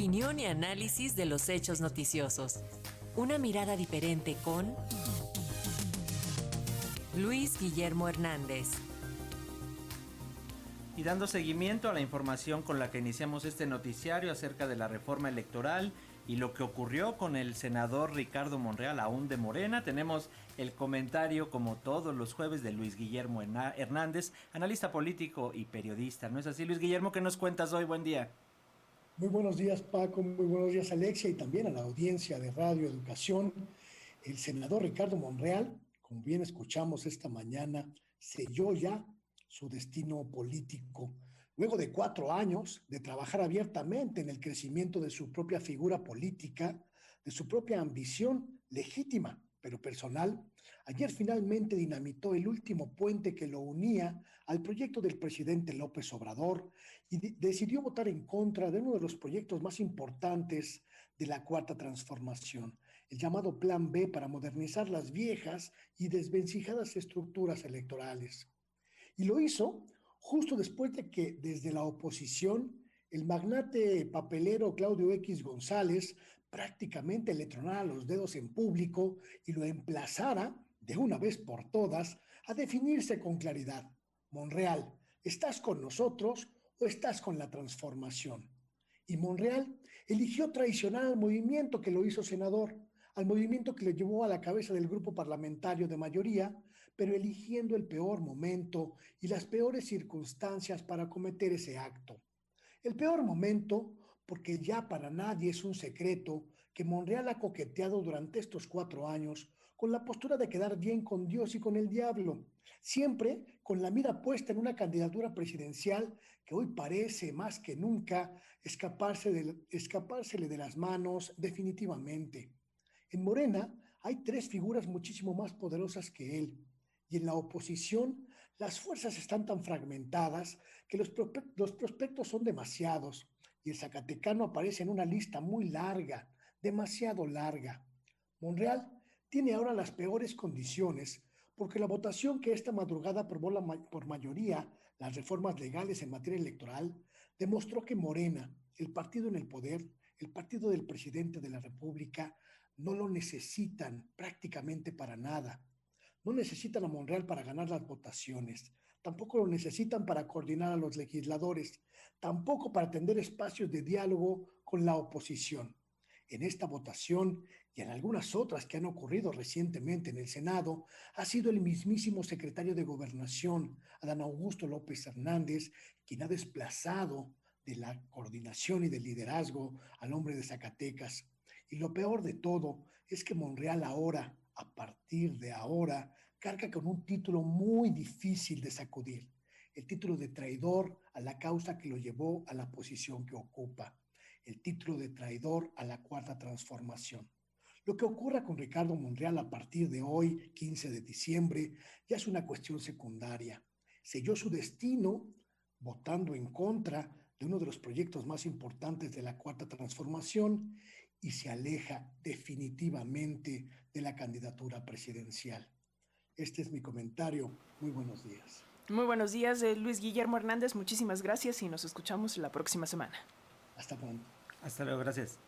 Opinión y análisis de los hechos noticiosos. Una mirada diferente con Luis Guillermo Hernández. Y dando seguimiento a la información con la que iniciamos este noticiario acerca de la reforma electoral y lo que ocurrió con el senador Ricardo Monreal, aún de Morena, tenemos el comentario, como todos los jueves, de Luis Guillermo Hernández, analista político y periodista. ¿No es así, Luis Guillermo? ¿Qué nos cuentas hoy? Buen día. Muy buenos días, Paco. Muy buenos días, Alexia, y también a la audiencia de Radio Educación. El senador Ricardo Monreal, como bien escuchamos esta mañana, selló ya su destino político. Luego de cuatro años de trabajar abiertamente en el crecimiento de su propia figura política, de su propia ambición legítima, pero personal, ayer finalmente dinamitó el último puente que lo unía al proyecto del presidente López Obrador y decidió votar en contra de uno de los proyectos más importantes de la cuarta transformación, el llamado Plan B para modernizar las viejas y desvencijadas estructuras electorales. Y lo hizo justo después de que desde la oposición el magnate papelero Claudio X González prácticamente le tronara los dedos en público y lo emplazara, de una vez por todas, a definirse con claridad. Monreal, ¿estás con nosotros o estás con la transformación? Y Monreal eligió traicionar al movimiento que lo hizo senador, al movimiento que le llevó a la cabeza del grupo parlamentario de mayoría, pero eligiendo el peor momento y las peores circunstancias para cometer ese acto. El peor momento, porque ya para nadie es un secreto que Monreal ha coqueteado durante estos cuatro años con la postura de quedar bien con Dios y con el diablo, siempre con la mira puesta en una candidatura presidencial que hoy parece más que nunca escaparse de, escapársele de las manos definitivamente. En Morena hay tres figuras muchísimo más poderosas que él. Y en la oposición, las fuerzas están tan fragmentadas que los, prospectos son demasiados. Y el Zacatecano aparece en una lista muy larga, demasiado larga. Monreal tiene ahora las peores condiciones porque la votación que esta madrugada aprobó por mayoría las reformas legales en materia electoral demostró que Morena, el partido en el poder, el partido del presidente de la República, no lo necesitan prácticamente para nada. No necesitan a Monreal para ganar las votaciones, tampoco lo necesitan para coordinar a los legisladores, tampoco para atender espacios de diálogo con la oposición. En esta votación y en algunas otras que han ocurrido recientemente en el Senado, ha sido el mismísimo secretario de Gobernación, Adán Augusto López Hernández, quien ha desplazado de la coordinación y del liderazgo al hombre de Zacatecas, y lo peor de todo es que Monreal ahora, de ahora, carga con un título muy difícil de sacudir, el título de traidor a la causa que lo llevó a la posición que ocupa, el título de traidor a la cuarta transformación. Lo que ocurra con Ricardo Monreal a partir de hoy, 15 de diciembre, ya es una cuestión secundaria. Selló su destino votando en contra de uno de los proyectos más importantes de la cuarta transformación y se aleja definitivamente de la candidatura presidencial. Este es mi comentario. Muy buenos días. Muy buenos días, eh, Luis Guillermo Hernández. Muchísimas gracias y nos escuchamos la próxima semana. Hasta pronto. Hasta luego, gracias.